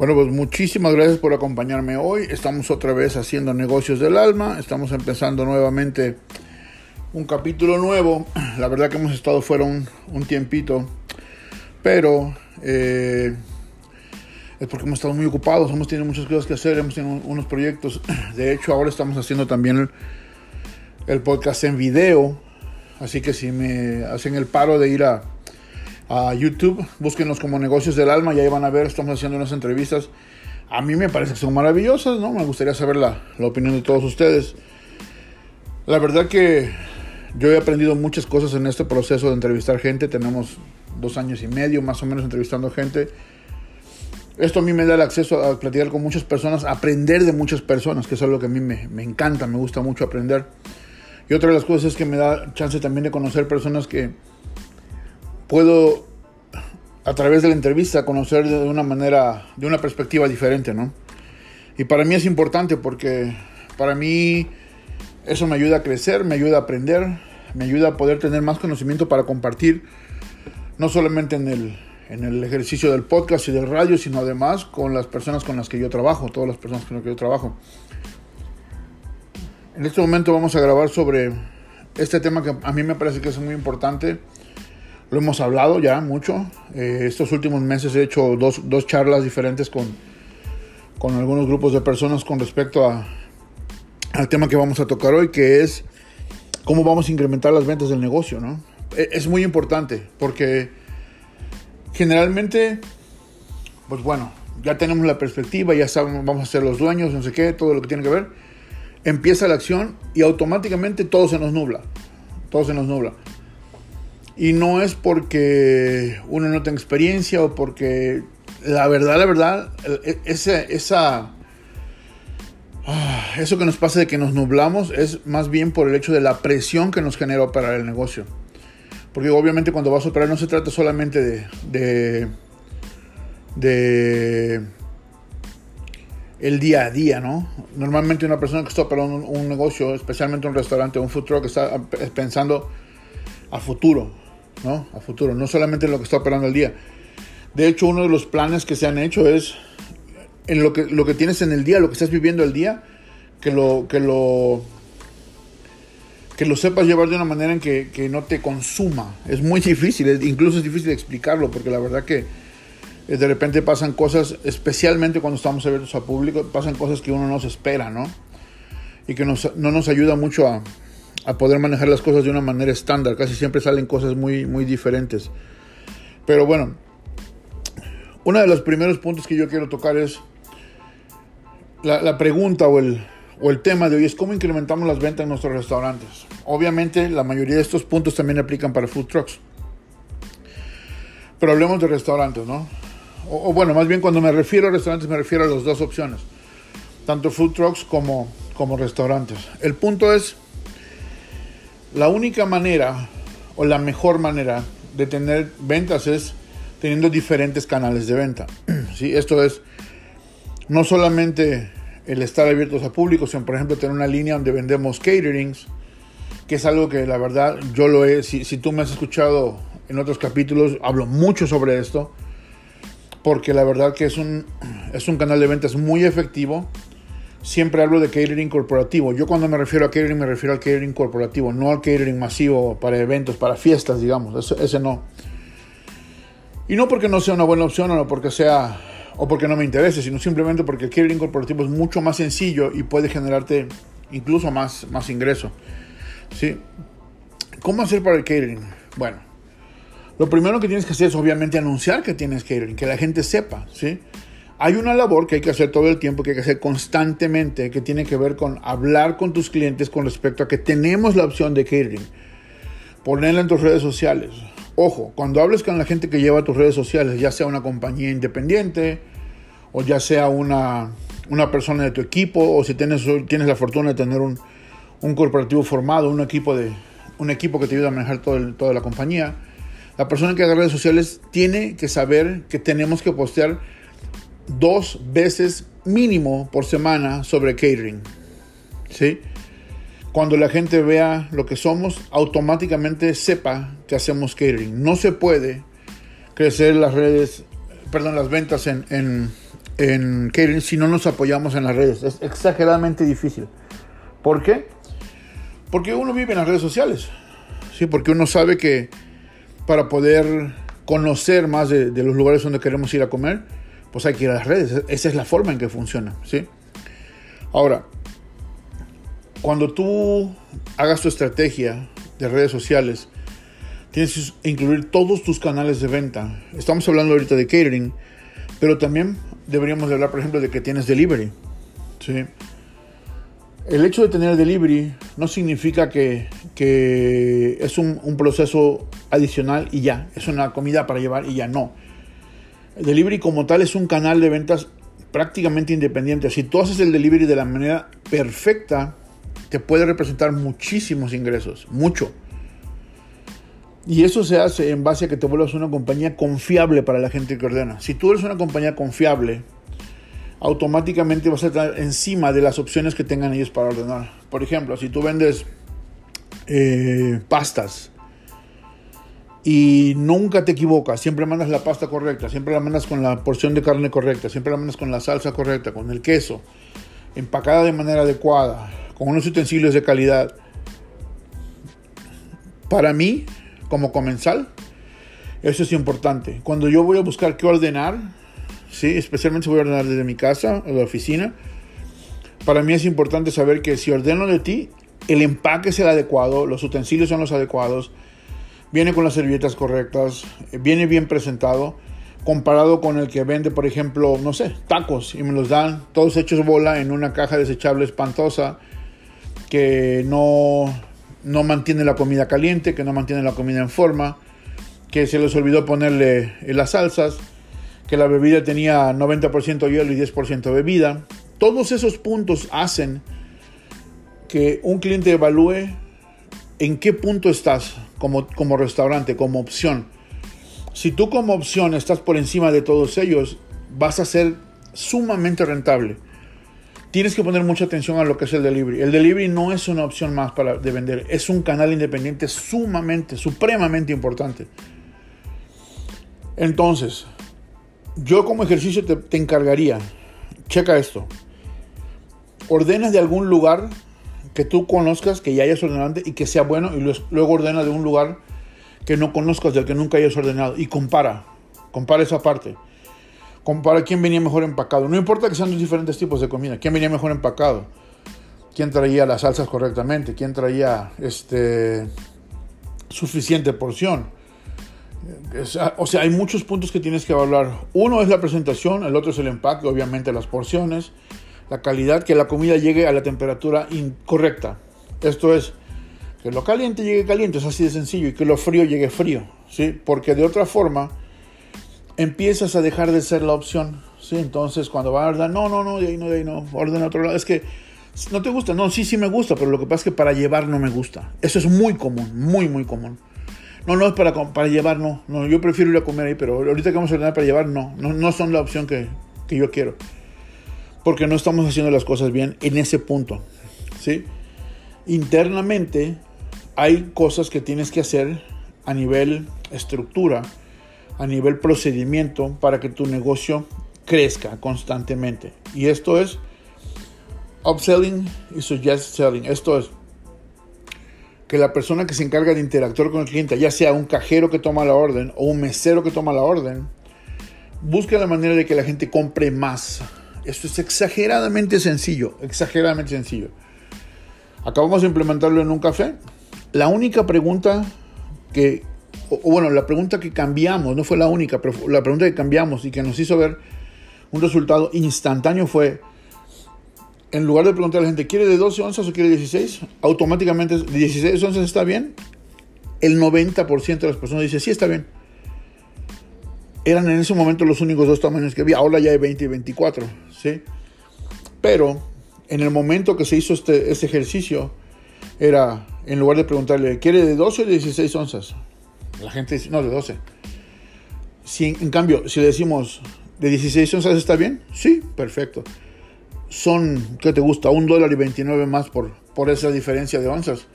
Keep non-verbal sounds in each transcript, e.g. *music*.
Bueno, pues muchísimas gracias por acompañarme hoy. Estamos otra vez haciendo negocios del alma. Estamos empezando nuevamente un capítulo nuevo. La verdad que hemos estado fuera un, tiempito, pero eh, es porque hemos estado muy ocupados. Hemos tenido muchas cosas que hacer, hemos tenido unos proyectos. De hecho, ahora estamos haciendo también el, el podcast en video. Así que si me hacen el paro de ir a a YouTube, búsquenos como Negocios del Alma y ahí van a ver, estamos haciendo unas entrevistas. A mí me parece que son maravillosas, ¿no? Me gustaría saber la, la opinión de todos ustedes. La verdad que yo he aprendido muchas cosas en este proceso de entrevistar gente. Tenemos dos años y medio más o menos entrevistando gente. Esto a mí me da el acceso a platicar con muchas personas, aprender de muchas personas, que es algo que a mí me, me, encanta, me gusta mucho aprender. Y otra de las cosas es que me da chance también de conocer personas que puedo a través de la entrevista conocer de una manera, de una perspectiva diferente, ¿no? Y para mí es importante porque para mí eso me ayuda a crecer, me ayuda a aprender, me ayuda a poder tener más conocimiento para compartir, no solamente en el, en el ejercicio del podcast y del radio, sino además con las personas con las que yo trabajo, todas las personas con las que yo trabajo. En este momento vamos a grabar sobre este tema que a mí me parece que es muy importante lo hemos hablado ya mucho. Eh, estos últimos meses he hecho dos, dos charlas diferentes con, con, algunos grupos de personas con respecto a, al tema que vamos a tocar hoy, que es cómo vamos a incrementar las ventas del negocio. ¿no? E, es muy importante porque generalmente, pues bueno, ya tenemos la perspectiva, ya sabemos, vamos a ser los dueños, no sé qué, todo lo que tiene que ver. Empieza la acción y automáticamente todo se nos nubla. Todo se nos nubla. Y no es porque uno no tenga experiencia o porque la verdad, la verdad, e, esa, ah, eso que nos pasa de que nos nublamos es más bien por el hecho de la presión que nos genera operar el negocio. Porque obviamente cuando vas a operar no se trata solamente de, de, el día a día, ¿no? Normalmente una persona que está operando un, negocio, especialmente un restaurante un food truck, está pensando a futuro. ¿No? A futuro, no solamente en lo que está operando el día. De hecho, uno de los planes que se han hecho es en lo que, lo que tienes en el día, lo que estás viviendo el día, que lo, que lo, que lo sepas llevar de una manera en que, que no te consuma. Es muy difícil, incluso es difícil explicarlo, porque la verdad que eh, de repente pasan cosas, especialmente cuando estamos abiertos a público, pasan cosas que uno no se espera, ¿no? Y que nos, no nos ayuda mucho a, a poder manejar las cosas de una manera estándar. Casi siempre salen cosas muy, muy diferentes. Pero bueno, uno de los primeros puntos que yo quiero tocar es la, pregunta o el, o el tema de hoy es cómo incrementamos las ventas en nuestros restaurantes. Obviamente la mayoría de estos puntos también aplican para food trucks. Pero hablemos de restaurantes, ¿no? O, o, bueno, más bien cuando me refiero a restaurantes me refiero a las dos opciones. Tanto food trucks como, como restaurantes. El punto es la única manera o la mejor manera de tener ventas es teniendo diferentes canales de venta. *clears throat* ¿sí? Esto es no solamente el estar abiertos a público, sino por ejemplo tener una línea donde vendemos caterings, que es algo que la verdad yo lo he, si, tú me has escuchado en otros capítulos, hablo mucho sobre esto, porque la verdad que es un, es un canal de ventas muy efectivo siempre hablo de catering corporativo. Yo cuando me refiero a catering me refiero al catering corporativo, no al catering masivo para eventos, para fiestas, digamos. Ese, no. Y no porque no sea una buena opción o no porque sea o porque no me interese, sino simplemente porque el catering corporativo es mucho más sencillo y puede generarte incluso más, más ingreso. ¿Sí? ¿Cómo hacer para el catering? Bueno, lo primero que tienes que hacer es obviamente anunciar que tienes catering, que la gente sepa, ¿sí? Hay una labor que hay que hacer todo el tiempo, que hay que hacer constantemente, que tiene que ver con hablar con tus clientes con respecto a que tenemos la opción de catering. Ponerla en tus redes sociales. Ojo, cuando hables con la gente que lleva tus redes sociales, ya sea una compañía independiente o ya sea una, una persona de tu equipo o si tienes, tienes la fortuna de tener un, un corporativo formado, un equipo, de, un equipo que te ayuda a manejar todo toda la compañía, la persona que haga redes sociales tiene que saber que tenemos que postear dos veces mínimo por semana sobre catering. ¿Sí? Cuando la gente vea lo que somos, automáticamente sepa que hacemos catering. No se puede crecer las redes, perdón, las ventas en, en catering si no nos apoyamos en las redes. Es exageradamente difícil. ¿Por qué? Porque uno vive en las redes sociales. Sí, porque uno sabe que para poder conocer más de, los lugares donde queremos ir a comer, pues hay que ir a las redes. Esa es la forma en que funciona. ¿sí? Ahora, cuando tú hagas tu estrategia de redes sociales, tienes que incluir todos tus canales de venta. Estamos hablando ahorita de catering, pero también deberíamos hablar, por ejemplo, de que tienes delivery. ¿sí? El hecho de tener delivery no significa que, es un, un, proceso adicional y ya, es una comida para llevar y ya no. El delivery como tal es un canal de ventas prácticamente independiente. Si tú haces el delivery de la manera perfecta, te puede representar muchísimos ingresos, mucho. Y eso se hace en base a que te vuelvas una compañía confiable para la gente que ordena. Si tú eres una compañía confiable, automáticamente vas a estar encima de las opciones que tengan ellos para ordenar. Por ejemplo, si tú vendes eh, pastas y nunca te equivocas, siempre mandas la pasta correcta, siempre la mandas con la porción de carne correcta, siempre la mandas con la salsa correcta, con el queso, empacada de manera adecuada, con unos utensilios de calidad. Para mí, como comensal, eso es importante. Cuando yo voy a buscar qué ordenar, ¿sí? especialmente voy a ordenar desde mi casa o la oficina, para mí es importante saber que si ordeno de ti, el empaque es el adecuado, los utensilios son los adecuados, viene con las servilletas correctas, viene bien presentado, comparado con el que vende, por ejemplo, no sé, tacos y me los dan todos hechos bola en una caja desechable espantosa que no, no mantiene la comida caliente, que no mantiene la comida en forma, que se les olvidó ponerle las salsas, que la bebida tenía 90% hielo y 10% bebida. Todos esos puntos hacen que un cliente evalúe en qué punto estás como, como restaurante, como opción. Si tú como opción estás por encima de todos ellos, vas a ser sumamente rentable tienes que poner mucha atención a lo que es el delivery. El delivery no es una opción más para, de vender, es un canal independiente sumamente, supremamente importante. Entonces, yo como ejercicio te, encargaría, checa esto, ordena de algún lugar que tú conozcas, que ya hayas ordenado y que sea bueno, y luego ordena de un lugar que no conozcas, del que nunca hayas ordenado, y compara, compara esa parte compara quién venía mejor empacado. No importa que sean dos diferentes tipos de comida, quién venía mejor empacado, quién traía las salsas correctamente, quién traía este, suficiente porción. O sea, hay muchos puntos que tienes que evaluar. Uno es la presentación, el otro es el empaque, obviamente las porciones, la calidad, que la comida llegue a la temperatura incorrecta. Esto es, que lo caliente llegue caliente, es así de sencillo, y que lo frío llegue frío, ¿sí? Porque de otra forma, empiezas a dejar de ser la opción. ¿sí? Entonces, cuando va a ordenar, no, no, no, de ahí no, de ahí no, ordena otro lado. Es que no te gusta, no, sí, sí me gusta, pero lo que pasa es que para llevar no me gusta. Eso es muy común, muy, muy común. No, no es para, para llevar, no, no, yo prefiero ir a comer ahí, pero ahorita que vamos a ordenar para llevar, no, no, no son la opción que, que yo quiero. Porque no estamos haciendo las cosas bien en ese punto. ¿sí? Internamente hay cosas que tienes que hacer a nivel estructura a nivel procedimiento para que tu negocio crezca constantemente. Y esto es upselling y suggest selling. Esto es que la persona que se encarga de interactuar con el cliente, ya sea un cajero que toma la orden o un mesero que toma la orden, busque la manera de que la gente compre más. Esto es exageradamente sencillo, exageradamente sencillo. Acabamos de implementarlo en un café. La única pregunta que o, bueno, la pregunta que cambiamos, no fue la única, pero la pregunta que cambiamos y que nos hizo ver un resultado instantáneo fue, en lugar de preguntar a la gente, ¿quiere de 12 onzas o quiere 16? Automáticamente, ¿de 16 onzas está bien? El 90% de las personas dice, sí, está bien. Eran en ese momento los únicos dos tamaños que había, ahora ya hay 20 y 24, ¿sí? Pero en el momento que se hizo este, este ejercicio, era, en lugar de preguntarle, ¿quiere de 12 o de 16 onzas? La gente dice, no, de 12. Si, en cambio, si le decimos de 16 onzas está bien, sí, perfecto. Son, ¿qué te gusta? Un dólar y 29 más por, por esa diferencia de onzas.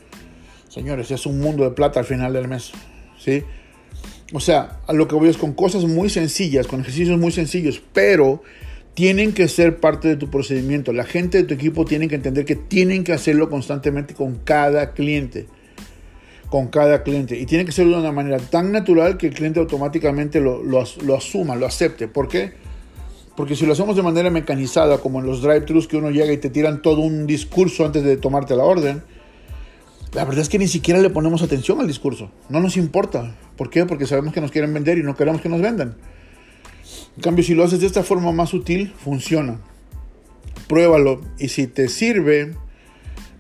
Señores, es un mundo de plata al final del mes. ¿sí? O sea, a lo que voy es con cosas muy sencillas, con ejercicios muy sencillos, pero tienen que ser parte de tu procedimiento. La gente de tu equipo tiene que entender que tienen que hacerlo constantemente con cada cliente. Con cada cliente. Y tiene que ser de una manera tan natural que el cliente automáticamente lo, lo, lo asuma, lo acepte. ¿Por qué? Porque si lo hacemos de manera mecanizada, como en los drive-thrus que uno llega y te tiran todo un discurso antes de tomarte la orden, la verdad es que ni siquiera le ponemos atención al discurso. No nos importa. ¿Por qué? Porque sabemos que nos quieren vender y no queremos que nos vendan. En cambio, si lo haces de esta forma más sutil, funciona. Pruébalo. Y si te sirve,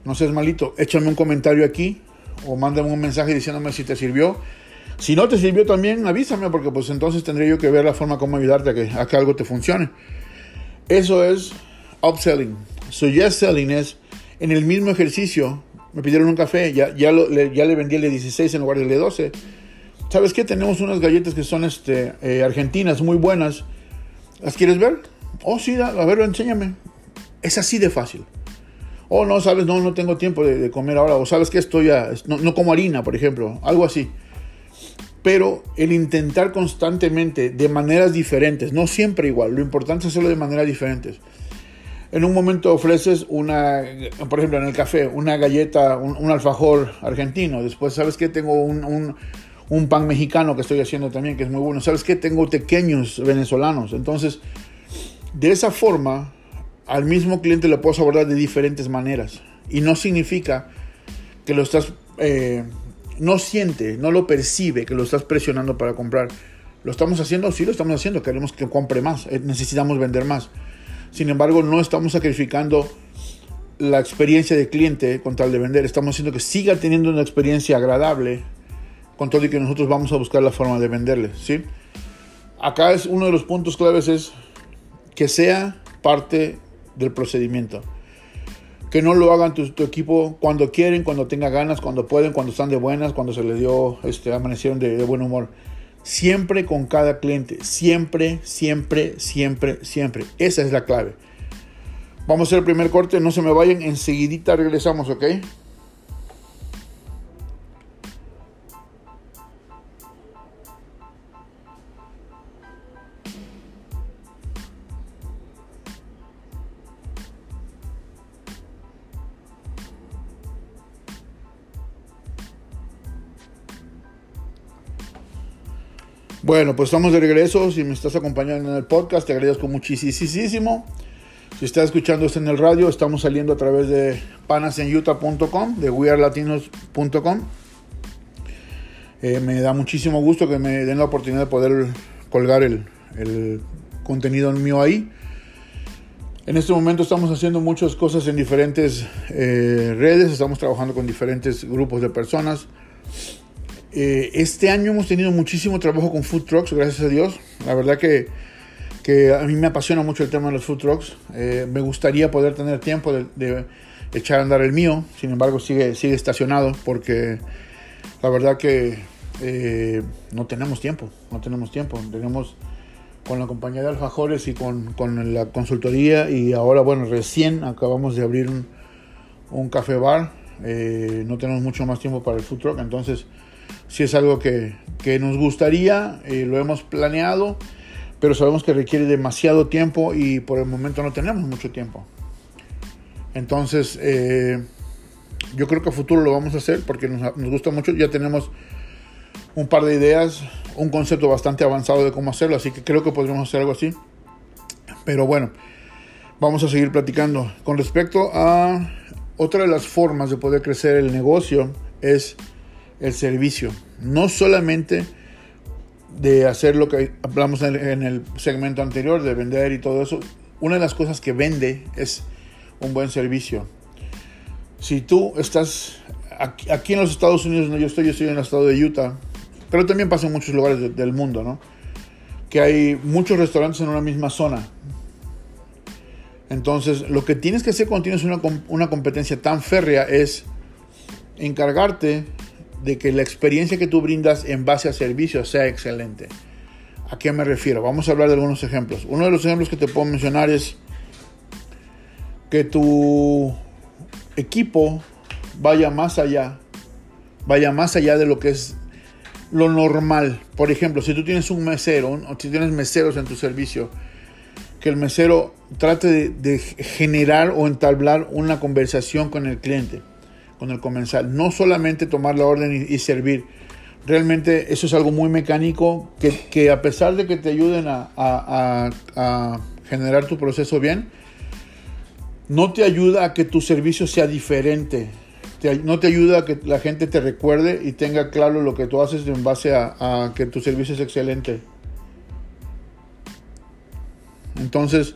no seas malito, échame un comentario aquí o mándame un mensaje diciéndome si te sirvió. Si no te sirvió también, avísame porque pues entonces tendré yo que ver la forma como ayudarte a que, a que algo te funcione. Eso es upselling. Suggest selling es en el mismo ejercicio. Me pidieron un café, ya, ya, le, ya vendí el de 16 en lugar del de 12 ¿Sabes qué? Tenemos unas galletas que son este, eh, argentinas, muy buenas. ¿Las quieres ver? Oh, sí, a ver, enséñame. Es así de fácil. Oh, no, sabes, no, no tengo tiempo de, comer ahora. O sabes que estoy ya, no, no, como harina, por ejemplo. Algo así. Pero el intentar constantemente, de maneras diferentes, no siempre igual, lo importante es hacerlo de maneras diferentes. En un momento ofreces una, por ejemplo, en el café, una galleta, un, alfajor argentino. Después, ¿sabes qué? Tengo un un pan mexicano que estoy haciendo también, que es muy bueno. ¿Sabes qué? Tengo pequeños venezolanos. Entonces, de esa forma, al mismo cliente le puedo abordar de diferentes maneras. Y no significa que lo estás, eh, no siente, no lo percibe que lo estás presionando para comprar. ¿Lo estamos haciendo? Sí, lo estamos haciendo. Queremos que compre más. Eh, necesitamos vender más. Sin embargo, no estamos sacrificando la experiencia de cliente con tal de vender. Estamos haciendo que siga teniendo una experiencia agradable con todo y que nosotros vamos a buscar la forma de venderle, ¿sí? Acá es uno de los puntos claves es que sea parte del procedimiento. Que no lo hagan tu, equipo cuando quieren, cuando tengan ganas, cuando pueden, cuando están de buenas, cuando se les dio, este, amanecieron de buen humor. Siempre con cada cliente. Siempre, siempre, siempre, siempre. Esa es la clave. Vamos a hacer el primer corte. No se me vayan. Enseguidita regresamos, ¿ok? Bueno, pues estamos de regreso. Si me estás acompañando en el podcast, te agradezco muchísimo. Si estás escuchando esto en el radio, estamos saliendo a través de panasenyuta.com, de wearlatinos.com. Eh, me da muchísimo gusto que me den la oportunidad de poder colgar el, contenido mío ahí. En este momento estamos haciendo muchas cosas en diferentes eh, redes, estamos trabajando con diferentes grupos de personas. Eh, este año hemos tenido muchísimo trabajo con food trucks, gracias a Dios. La verdad que, a mí me apasiona mucho el tema de los food trucks. Eh, me gustaría poder tener tiempo de, echar a andar el mío, sin embargo sigue, sigue estacionado porque la verdad que eh, no tenemos tiempo, no tenemos tiempo. Tenemos con la compañía de alfajores y con, la consultoría y ahora, bueno, recién acabamos de abrir un café bar. no tenemos mucho más tiempo para el food truck, entonces si es algo que, nos gustaría, eh, lo hemos planeado, pero sabemos que requiere demasiado tiempo y por el momento no tenemos mucho tiempo. Entonces, eh, yo creo que a futuro lo vamos a hacer porque nos, nos, gusta mucho. Ya tenemos un par de ideas, un concepto bastante avanzado de cómo hacerlo, así que creo que podríamos hacer algo así. Pero bueno, vamos a seguir platicando. Con respecto a otra de las formas de poder crecer el negocio es el servicio. No solamente de hacer lo que hablamos en el segmento anterior, de vender y todo eso. Una de las cosas que vende es un buen servicio. Si tú estás aquí, en los Estados Unidos, no, yo estoy, yo estoy en el estado de Utah, pero también pasa en muchos lugares del mundo, ¿no? Que hay muchos restaurantes en una misma zona. Entonces, lo que tienes que hacer cuando tienes una, una competencia tan férrea es encargarte de que la experiencia que tú brindas en base a servicios sea excelente. ¿A qué me refiero? Vamos a hablar de algunos ejemplos. Uno de los ejemplos que te puedo mencionar es que tu equipo vaya más allá, vaya más allá de lo que es lo normal. Por ejemplo, si tú tienes un mesero, o si tienes meseros en tu servicio, que el mesero trate de, generar o entablar una conversación con el cliente, con el comensal. No solamente tomar la orden y, servir. Realmente eso es algo muy mecánico que, a pesar de que te ayuden a, generar tu proceso bien, no te ayuda a que tu servicio sea diferente. no te ayuda a que la gente te recuerde y tenga claro lo que tú haces en base a que tu servicio es excelente. Entonces,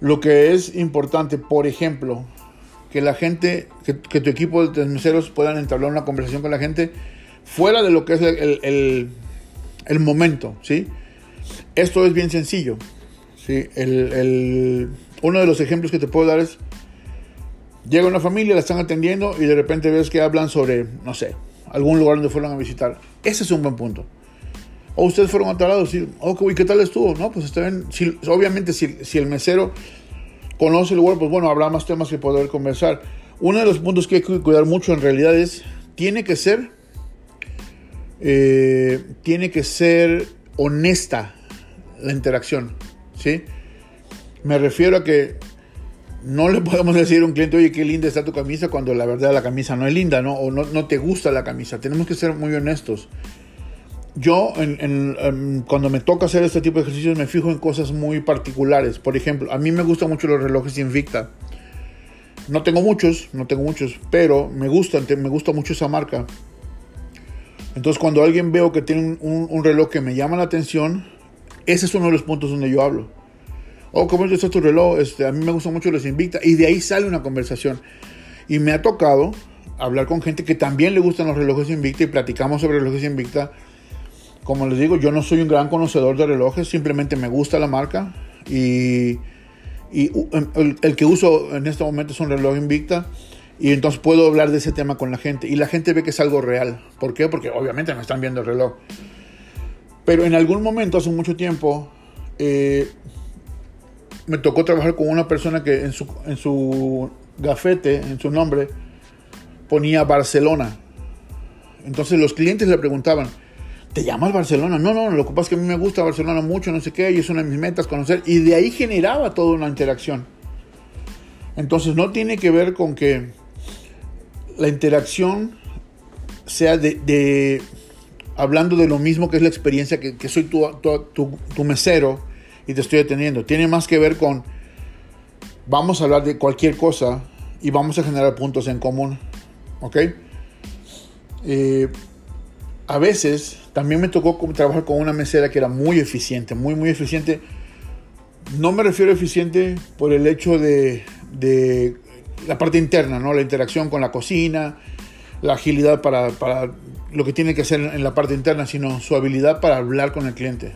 lo que es importante, por ejemplo, que la gente, que, tu equipo de meseros puedan entablar una conversación con la gente fuera de lo que es el, momento, ¿sí? Esto es bien sencillo, ¿sí? uno de los ejemplos que te puedo dar es, llega una familia, la están atendiendo y de repente ves que hablan sobre, no sé, algún lugar donde fueron a visitar. Ese es un buen punto. O ustedes fueron a tal lado, sí, oh, ¿qué tal estuvo? No, pues está bien. obviamente, si, el mesero conoce el lugar, pues bueno, habrá más temas que poder conversar. Uno de los puntos que hay que cuidar mucho en realidad es, tiene que ser, eh, tiene que ser honesta la interacción, ¿sí? Me refiero a que no le podemos *laughs* decir a un cliente, oye, qué linda está tu camisa, cuando la verdad la camisa no es linda, ¿no? O no, no te gusta la camisa. Tenemos que ser muy honestos yo cuando me toca hacer este tipo de ejercicios me fijo en cosas muy particulares. Por ejemplo, a mí me gustan mucho los relojes Invicta. No tengo muchos, no tengo muchos, pero me gustan, me gusta mucho esa marca. Entonces cuando alguien veo que tiene un, reloj que me llama la atención, ese es uno de los puntos donde yo hablo. Oh, ¿cómo es tu reloj? Este, a mí me gustan mucho los Invicta. Y de ahí sale una conversación. Y me ha tocado hablar con gente que también le gustan los relojes Invicta y platicamos sobre relojes Invicta como les digo, yo no soy un gran conocedor de relojes, simplemente me gusta la marca y, em, el, que uso en este momento es un reloj Invicta y entonces puedo hablar de ese tema con la gente y la gente ve que es algo real. ¿Por qué? Porque obviamente me están viendo el reloj. Pero en algún momento, hace mucho tiempo, eh, me tocó trabajar con una persona que en su, en su gafete, en su nombre, ponía Barcelona. Entonces los clientes le preguntaban, ¿te llamas Barcelona? No, no, lo que pasa es que a mí me gusta Barcelona mucho, no sé qué, y es una de mis metas conocer. Y de ahí generaba toda una interacción. Entonces no tiene que ver con que la interacción sea de, hablando de lo mismo que es la experiencia, que, soy tu, tu, mesero y te estoy atendiendo. Tiene más que ver con, vamos a hablar de cualquier cosa y vamos a generar puntos en común. ¿Ok? Eh, a veces también me tocó trabajar con una mesera que era muy eficiente, muy, muy eficiente. No me refiero a eficiente por el hecho de, la parte interna, ¿no? La interacción con la cocina, la agilidad para, lo que tiene que hacer en la parte interna, sino su habilidad para hablar con el cliente.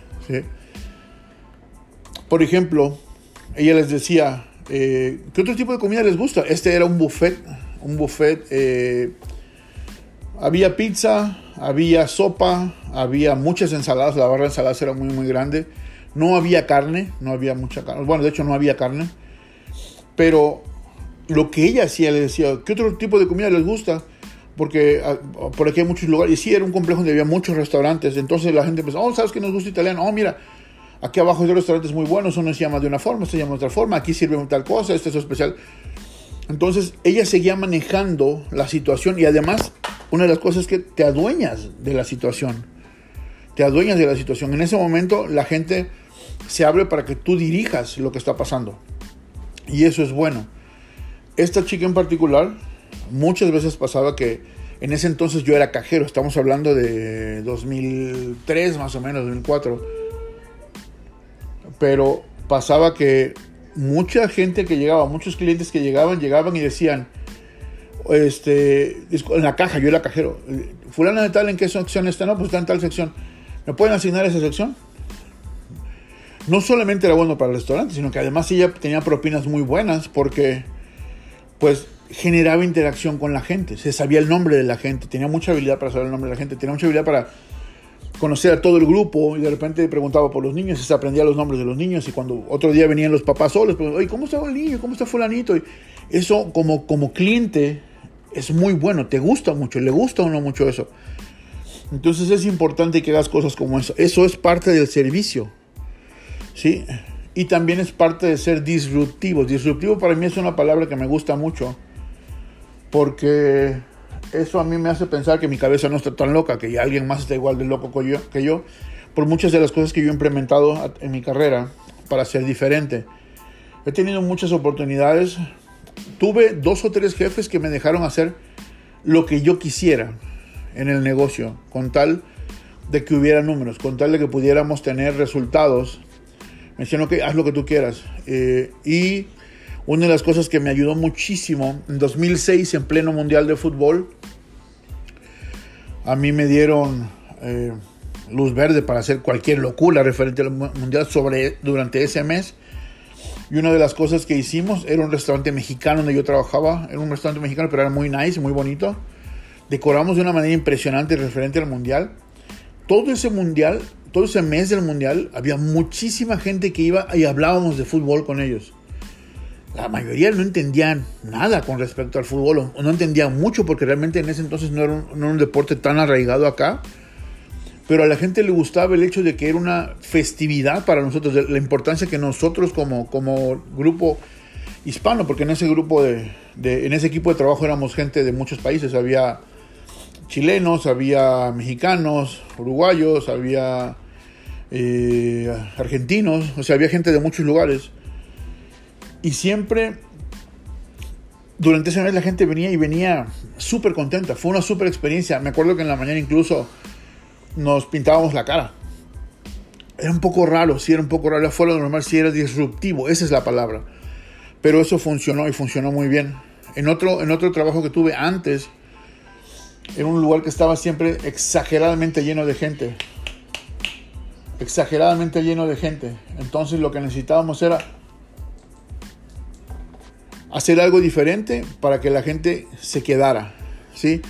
Por ejemplo, ella les decía, eh, ¿qué otro tipo de comida les gusta? Este era un buffet, un buffet, eh, había pizza, había sopa, había muchas ensaladas, la barra de ensaladas era muy muy grande. No había carne, no había mucha carne. Bueno, de hecho no había carne. Pero lo que ella hacía, le decía, ¿qué otro tipo de comida les gusta? Porque ah, por aquí hay muchos lugares. Y sí, era un complejo donde había muchos restaurantes. Entonces la gente empezó, oh, ¿sabes que nos gusta italiano? Oh, mira, aquí abajo hay restaurantes muy buenos. Uno se llama de una forma, se llama de otra forma. Aquí sirve tal cosa, este es especial. Entonces ella seguía manejando la situación y además una de las cosas es que te adueñas de la situación. Te adueñas de la situación. En ese momento la gente se abre para que tú dirijas lo que está pasando. Y eso es bueno. Esta chica en particular, muchas veces pasaba que en ese entonces yo era cajero. Estamos hablando de 2003 más o menos, 2004. Pero pasaba que mucha gente que llegaba, muchos clientes que llegaban, llegaban y decían, este, en la caja, yo era cajero. Fulano de tal, ¿en qué sección está? No, pues está en tal sección. ¿Me pueden asignar esa sección? No solamente era bueno para el restaurante, sino que además ella tenía propinas muy buenas porque, pues, generaba interacción con la gente. Se sabía el nombre de la gente, tenía mucha habilidad para saber el nombre de la gente, tenía mucha habilidad para conocer a todo el grupo y de repente preguntaba por los niños y se aprendía los nombres de los niños y cuando otro día venían los papás solos, pues, oye, ¿cómo está el niño? ¿Cómo está fulanito? Y eso como, como cliente es muy bueno, te gusta mucho, le gusta o no mucho eso. Entonces es importante que hagas cosas como eso. Eso es parte del servicio. ¿Sí? y también es parte de ser disruptivo. Disruptivo para mí es una palabra que me gusta mucho porque eso a mí me hace pensar que mi cabeza no está tan loca, que alguien más está igual de loco que que yo por muchas de las cosas que yo he implementado en mi carrera para ser diferente. He tenido muchas oportunidades. Tuve dos o tres jefes que me dejaron hacer lo que yo quisiera en el negocio, con tal de que hubiera números, con tal de que pudiéramos tener resultados. Me decían, ok, haz lo que tú quieras. Eh, y una de las cosas que me ayudó muchísimo, en 2006, en pleno Mundial de Fútbol, a mí me dieron eh, luz verde para hacer cualquier locura referente al Mundial sobre, durante ese mes. Y una de las cosas que hicimos era un restaurante mexicano donde yo trabajaba. Era un restaurante mexicano, pero era muy nice, muy bonito. Decoramos de una manera impresionante referente al mundial. Todo ese mundial, todo ese mes del mundial, había muchísima gente que iba y hablábamos de fútbol con ellos. La mayoría no entendían nada con respecto al fútbol, o no entendían mucho porque realmente en ese entonces no era no era un deporte tan arraigado acá pero a la gente le gustaba el hecho de que era una festividad para nosotros, la importancia que nosotros como, como grupo hispano, porque en ese grupo de, en ese equipo de trabajo éramos gente de muchos países, había chilenos, había mexicanos, uruguayos, había eh, argentinos, o sea, había gente de muchos lugares. Y siempre, durante ese mes la gente venía y venía súper contenta, fue una súper experiencia. Me acuerdo que en la mañana incluso nos pintábamos la cara. Era un poco raro, sí era un poco raro, fue lo normal, sí era disruptivo, esa es la palabra. Pero eso funcionó y funcionó muy bien. En otro, en otro trabajo que tuve antes, en un lugar que estaba siempre exageradamente lleno de gente. Exageradamente lleno de gente. Entonces lo que necesitábamos era hacer algo diferente para que la gente se quedara. ¿sí?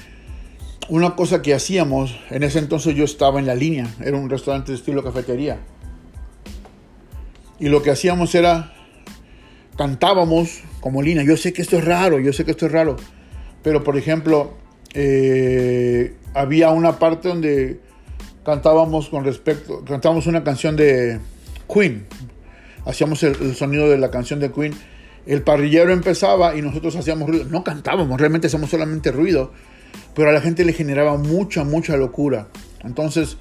Una cosa que hacíamos, en ese entonces yo estaba en la línea, era un restaurante de estilo cafetería. Y lo que hacíamos era, cantábamos como línea. Yo sé que esto es raro, yo sé que esto es raro. Pero por ejemplo, eh, había una parte donde cantábamos con respecto, cantábamos una canción de Queen. Hacíamos el, el sonido de la canción de Queen. El parrillero empezaba y nosotros hacíamos ruido. No cantábamos, realmente hacíamos solamente ruido pero a la gente le generaba mucha, mucha locura. Entonces,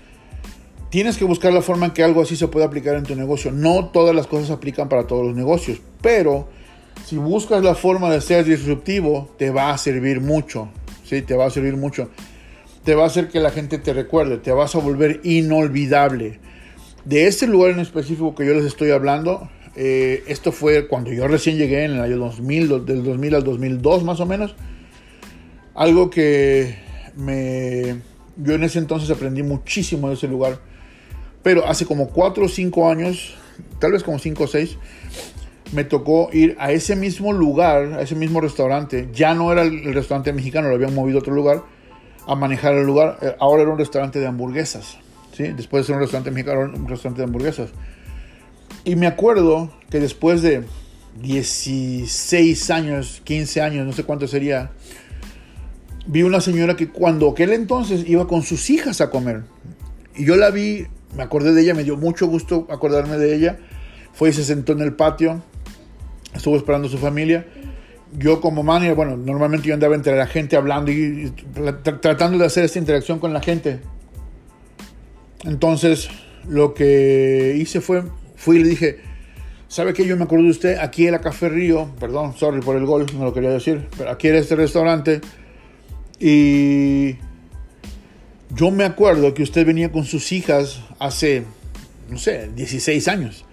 tienes que buscar la forma en que algo así se pueda aplicar en tu negocio. No todas las cosas aplican para todos los negocios, pero si buscas la forma de ser disruptivo, te va a servir mucho. Sí, te va a servir mucho. Te va a hacer que la gente te recuerde, te vas a volver inolvidable. De este lugar en específico que yo les estoy hablando, eh, esto fue cuando yo recién llegué en el año 2000, del 2000 al 2002 más o menos. Algo que me... Yo en ese entonces aprendí muchísimo de ese lugar. Pero hace como 4 o 5 años, tal vez como 5 o 6, me tocó ir a ese mismo lugar, a ese mismo restaurante. Ya no era el restaurante mexicano, lo habían movido a otro lugar, a manejar el lugar. Eh, ahora era un restaurante de hamburguesas. ¿sí? Después de ser un restaurante mexicano, era un restaurante de hamburguesas. Y me acuerdo que después de 16 años, 15 años, no sé cuánto sería, vi una señora que cuando aquel entonces iba con sus hijas a comer. Y yo la vi, me acordé de ella, me dio mucho gusto acordarme de ella. Fue y se sentó en el patio, estuvo esperando a su familia. Yo como manager, bueno, normalmente yo andaba entre la gente hablando y, tratando de hacer esta interacción con la gente. Entonces, lo que hice fue, fui y le dije, ¿sabe qué? Yo me acuerdo de usted, aquí en Café Río, perdón, sorry por el gol, no lo quería decir, pero aquí era este restaurante y yo me acuerdo que usted venía con sus hijas hace, no sé, 16 años.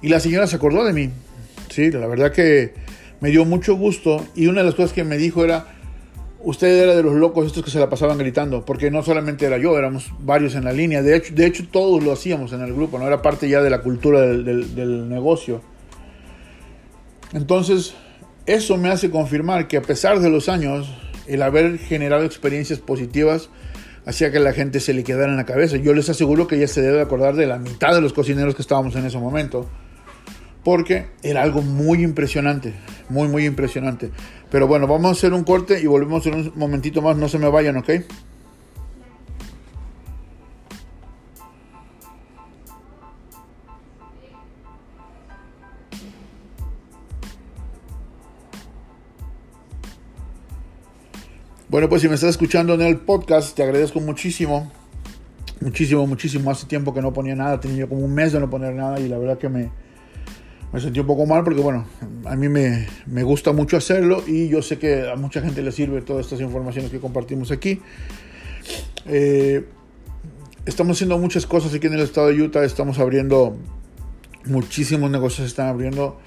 Y la señora se acordó de mí. Sí, la verdad que me dio mucho gusto. Y una de las cosas que me dijo era, usted era de los locos estos que se la pasaban gritando. Porque no solamente era yo, éramos varios en la línea. De hecho, de hecho todos lo hacíamos en el grupo, no era parte ya de la cultura del, del negocio. Entonces, eso me hace confirmar que a pesar de los años, el haber generado experiencias positivas hacía que la gente se le quedara en la cabeza. Yo les aseguro que ya se debe acordar de la mitad de los cocineros que estábamos en ese momento. Porque era algo muy impresionante, muy, muy impresionante. Pero bueno, vamos a hacer un corte y volvemos en un momentito más. No se me vayan, ¿ok? Bueno, pues si me estás escuchando en el podcast, te agradezco muchísimo. Muchísimo, muchísimo. Hace tiempo que no ponía nada, tenía como un mes de no poner nada y la verdad que me, me sentí un poco mal porque, bueno, a mí me, me, gusta mucho hacerlo y yo sé que a mucha gente le sirve todas estas informaciones que compartimos aquí. Eh, estamos haciendo muchas cosas aquí en el estado de Utah, estamos abriendo muchísimos negocios, están abriendo.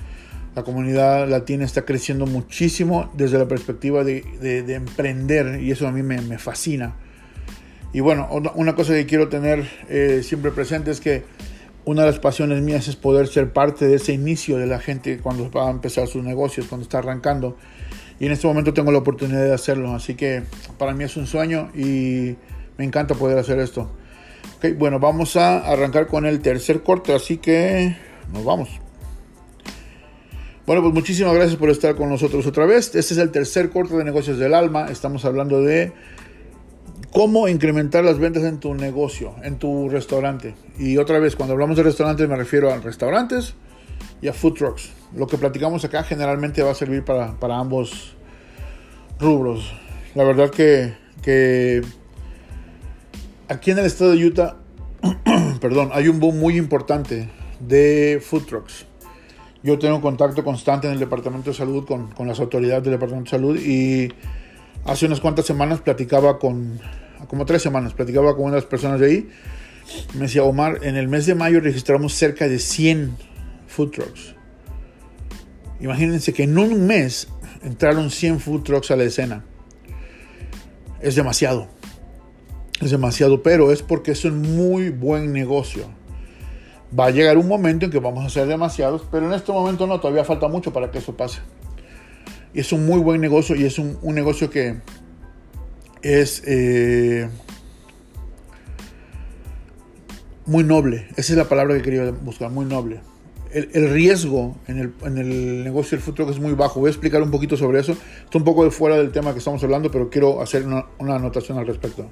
La comunidad latina está creciendo muchísimo desde la perspectiva de, de, emprender y eso a mí me, me, fascina. Y bueno, una cosa que quiero tener eh, siempre presente es que una de las pasiones mías es poder ser parte de ese inicio de la gente cuando va a empezar sus negocios, cuando está arrancando. Y en este momento tengo la oportunidad de hacerlo. Así que para mí es un sueño y me encanta poder hacer esto. Okay, bueno, vamos a arrancar con el tercer corte. Así que nos vamos. Bueno, pues muchísimas gracias por estar con nosotros otra vez. Este es el tercer corte de negocios del alma. Estamos hablando de cómo incrementar las ventas en tu negocio, en tu restaurante. Y otra vez, cuando hablamos de restaurantes me refiero a restaurantes y a food trucks. Lo que platicamos acá generalmente va a servir para, ambos rubros. La verdad que, que aquí en el estado de Utah, *clears throat* perdón, hay un boom muy importante de food trucks. Yo tengo contacto constante en el Departamento de Salud con, con las autoridades del Departamento de Salud y hace unas cuantas semanas platicaba con, como tres semanas, platicaba con unas personas de ahí. Me decía, Omar, en el mes de mayo registramos cerca de 100 food trucks. Imagínense que en un mes entraron 100 food trucks a la escena. Es demasiado. Es demasiado, pero es porque es un muy buen negocio. Va a llegar un momento en que vamos a ser demasiados, pero en este momento no, todavía falta mucho para que eso pase. Y es un muy buen negocio y es un, negocio que, es eh, muy noble. Esa es la palabra que quería buscar, muy noble. El, riesgo en el, negocio del futuro es muy bajo. Voy a explicar un poquito sobre eso. Está un poco fuera del tema que estamos hablando, pero quiero hacer una anotación al respecto.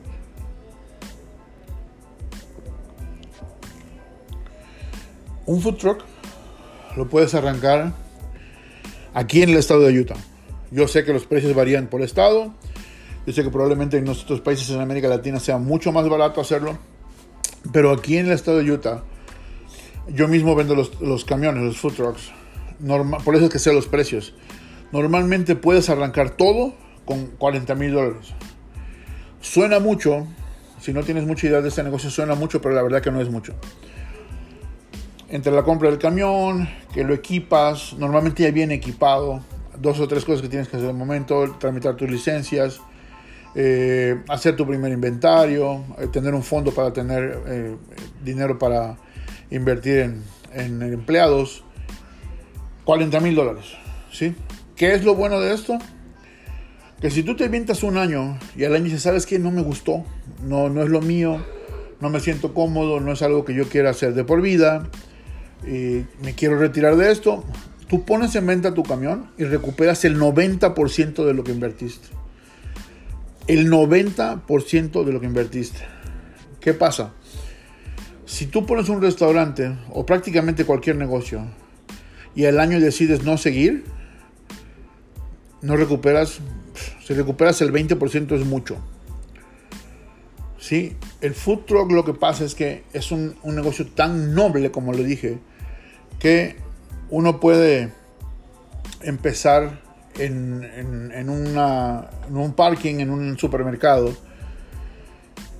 Un food truck lo puedes arrancar aquí en el estado de Utah. Yo sé que los precios varían por estado. Yo sé que probablemente en nuestros países en América Latina sea mucho más barato hacerlo. Pero aquí en el estado de Utah, yo mismo vendo los, camiones, los food trucks. por eso es que sé los precios. Normalmente puedes arrancar todo con 40 mil dólares. Suena mucho, si no tienes mucha idea de este negocio, suena mucho, pero la verdad que no es mucho. Entre la compra del camión, que lo equipas, normalmente ya viene equipado, dos o tres cosas que tienes que hacer el momento, tramitar tus licencias, eh, hacer tu primer inventario, eh, tener un fondo para tener eh, dinero para invertir en, en empleados, 40 mil dólares. ¿sí? ¿Qué es lo bueno de esto? Que si tú te inventas un año y al año dices, ¿sabes qué? No me gustó, no, no es lo mío, no me siento cómodo, no es algo que yo quiera hacer de por vida, y me quiero retirar de esto, tú pones en venta tu camión y recuperas el 90% de lo que invertiste el 90% de lo que invertiste. ¿Qué pasa? Si tú pones un restaurante o prácticamente cualquier negocio y al año decides no seguir, no recuperas, si recuperas el 20% es mucho. ¿Sí? El food truck lo que pasa es que es un, un negocio tan noble, como lo dije, que uno puede empezar en, en, un parking, en un supermercado,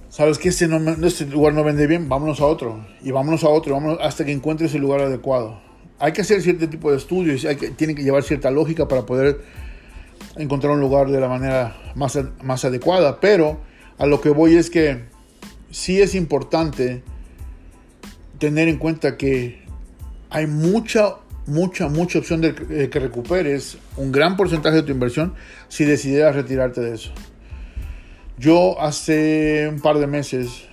sabes que este, este, lugar no vende bien, vámonos a otro, y vámonos a otro, vámonos hasta que encuentres el lugar adecuado. Hay que hacer cierto tipo de estudios, hay que, tiene que llevar cierta lógica para poder encontrar un lugar de la manera más, más adecuada, pero a lo que voy es que sí es importante tener en cuenta que hay mucha mucha, mucha opción de eh, que recuperes un gran porcentaje de tu inversión si decidieras retirarte de eso. Yo hace un par de meses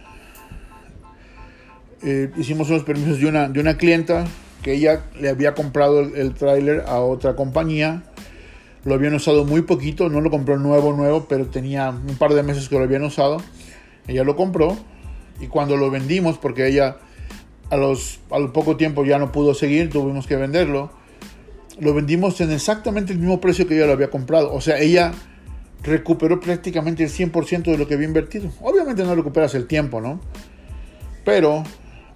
eh, hicimos unos permisos de una, de una clienta que ella le había comprado el, el tráiler a otra compañía. Lo habían usado muy poquito, no lo compró nuevo, nuevo, pero tenía un par de meses que lo habían usado. Ella lo compró y cuando lo vendimos, porque ella a los, al poco tiempo ya no pudo seguir, tuvimos que venderlo. Lo vendimos en exactamente el mismo precio que ella lo había comprado. O sea, ella recuperó prácticamente el 100% de lo que había invertido. Obviamente no recuperas el tiempo, ¿no? Pero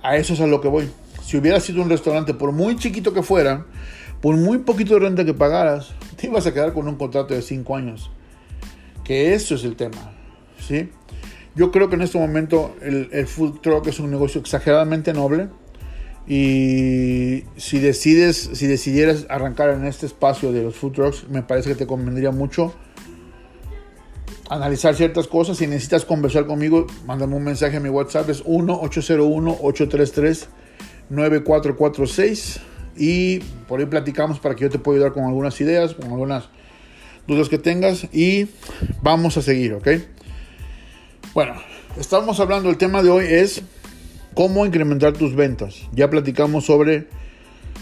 a eso es a lo que voy. Si hubiera sido un restaurante, por muy chiquito que fuera, por muy poquito de renta que pagaras, te ibas a quedar con un contrato de 5 años. Que eso es el tema, ¿sí? Yo creo que en este momento el, food truck es un negocio exageradamente noble y si decides, si decidieras arrancar en este espacio de los food trucks, me parece que te convendría mucho analizar ciertas cosas. Si necesitas conversar conmigo, mándame un mensaje a mi WhatsApp, es 1-801-833-9446 y por ahí platicamos para que yo te pueda ayudar con algunas ideas, con algunas dudas que tengas y vamos a seguir, ¿ok? Bueno, estamos hablando, el tema de hoy es cómo incrementar tus ventas. Ya platicamos sobre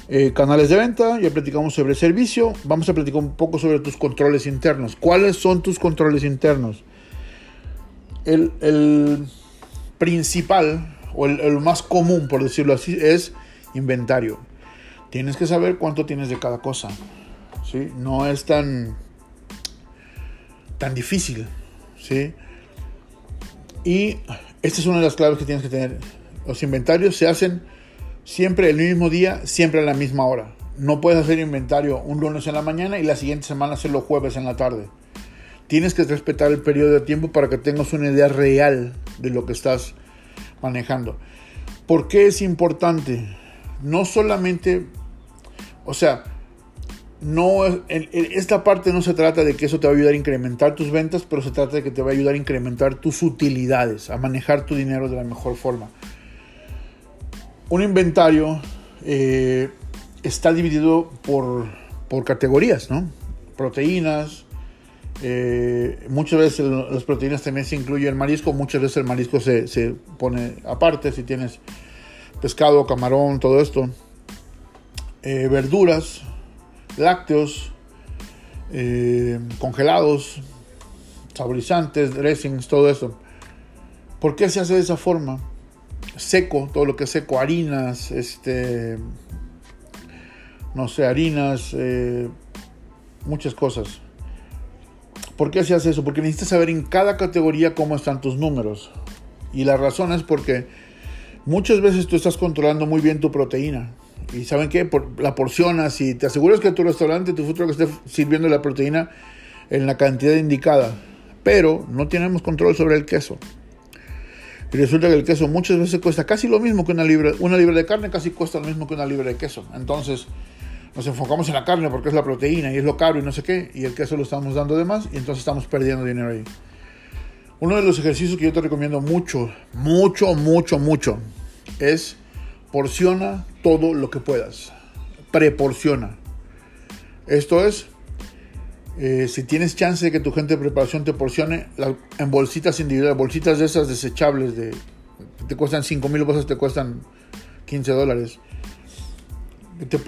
eh, canales de venta, ya platicamos sobre servicio, vamos a platicar un poco sobre tus controles internos. ¿Cuáles son tus controles internos? El, principal o el, más común, por decirlo así, es inventario. Tienes que saber cuánto tienes de cada cosa. ¿sí? No es tan, tan difícil. ¿sí? Y esta es una de las claves que tienes que tener. Los inventarios se hacen siempre el mismo día, siempre a la misma hora. No puedes hacer inventario un lunes en la mañana y la siguiente semana hacerlo jueves en la tarde. Tienes que respetar el periodo de tiempo para que tengas una idea real de lo que estás manejando. ¿Por qué es importante? No solamente, o sea, no esta parte no se trata de que eso te va a ayudar a incrementar tus ventas, pero se trata de que te va a ayudar a incrementar tus utilidades, a manejar tu dinero de la mejor forma un inventario eh, está dividido por, categorías, ¿no? Proteínas, eh, muchas veces las proteínas también se incluye el marisco, muchas veces el marisco se, pone aparte, si tienes pescado, camarón, todo esto. Eh, verduras, lácteos, congelados, saborizantes, dressings, todo esto. ¿Por qué se hace de esa forma? seco, todo lo que es seco, harinas, este, no sé, harinas, eh, muchas cosas. ¿Por qué se hace eso? Porque necesitas saber en cada categoría cómo están tus números. Y la razón es porque muchas veces tú estás controlando muy bien tu proteína. Y ¿saben qué? Por, la porcionas y te aseguras que tu restaurante, tu futuro que esté sirviendo la proteína en la cantidad indicada. Pero no tenemos control sobre el queso. Y resulta que el queso muchas veces cuesta casi lo mismo que una libra. Una libra de carne casi cuesta lo mismo que una libra de queso. Entonces nos enfocamos en la carne porque es la proteína y es lo caro y no sé qué. Y el queso lo estamos dando de más y entonces estamos perdiendo dinero ahí. Uno de los ejercicios que yo te recomiendo mucho, mucho, mucho, mucho, es porciona todo lo que puedas. Preporciona. Esto es, eh, si tienes chance de que tu gente de preparación te porcione en bolsitas individuales, bolsitas de esas desechables de te cuestan 5 mil bolsas, te cuestan 15 dólares. Te,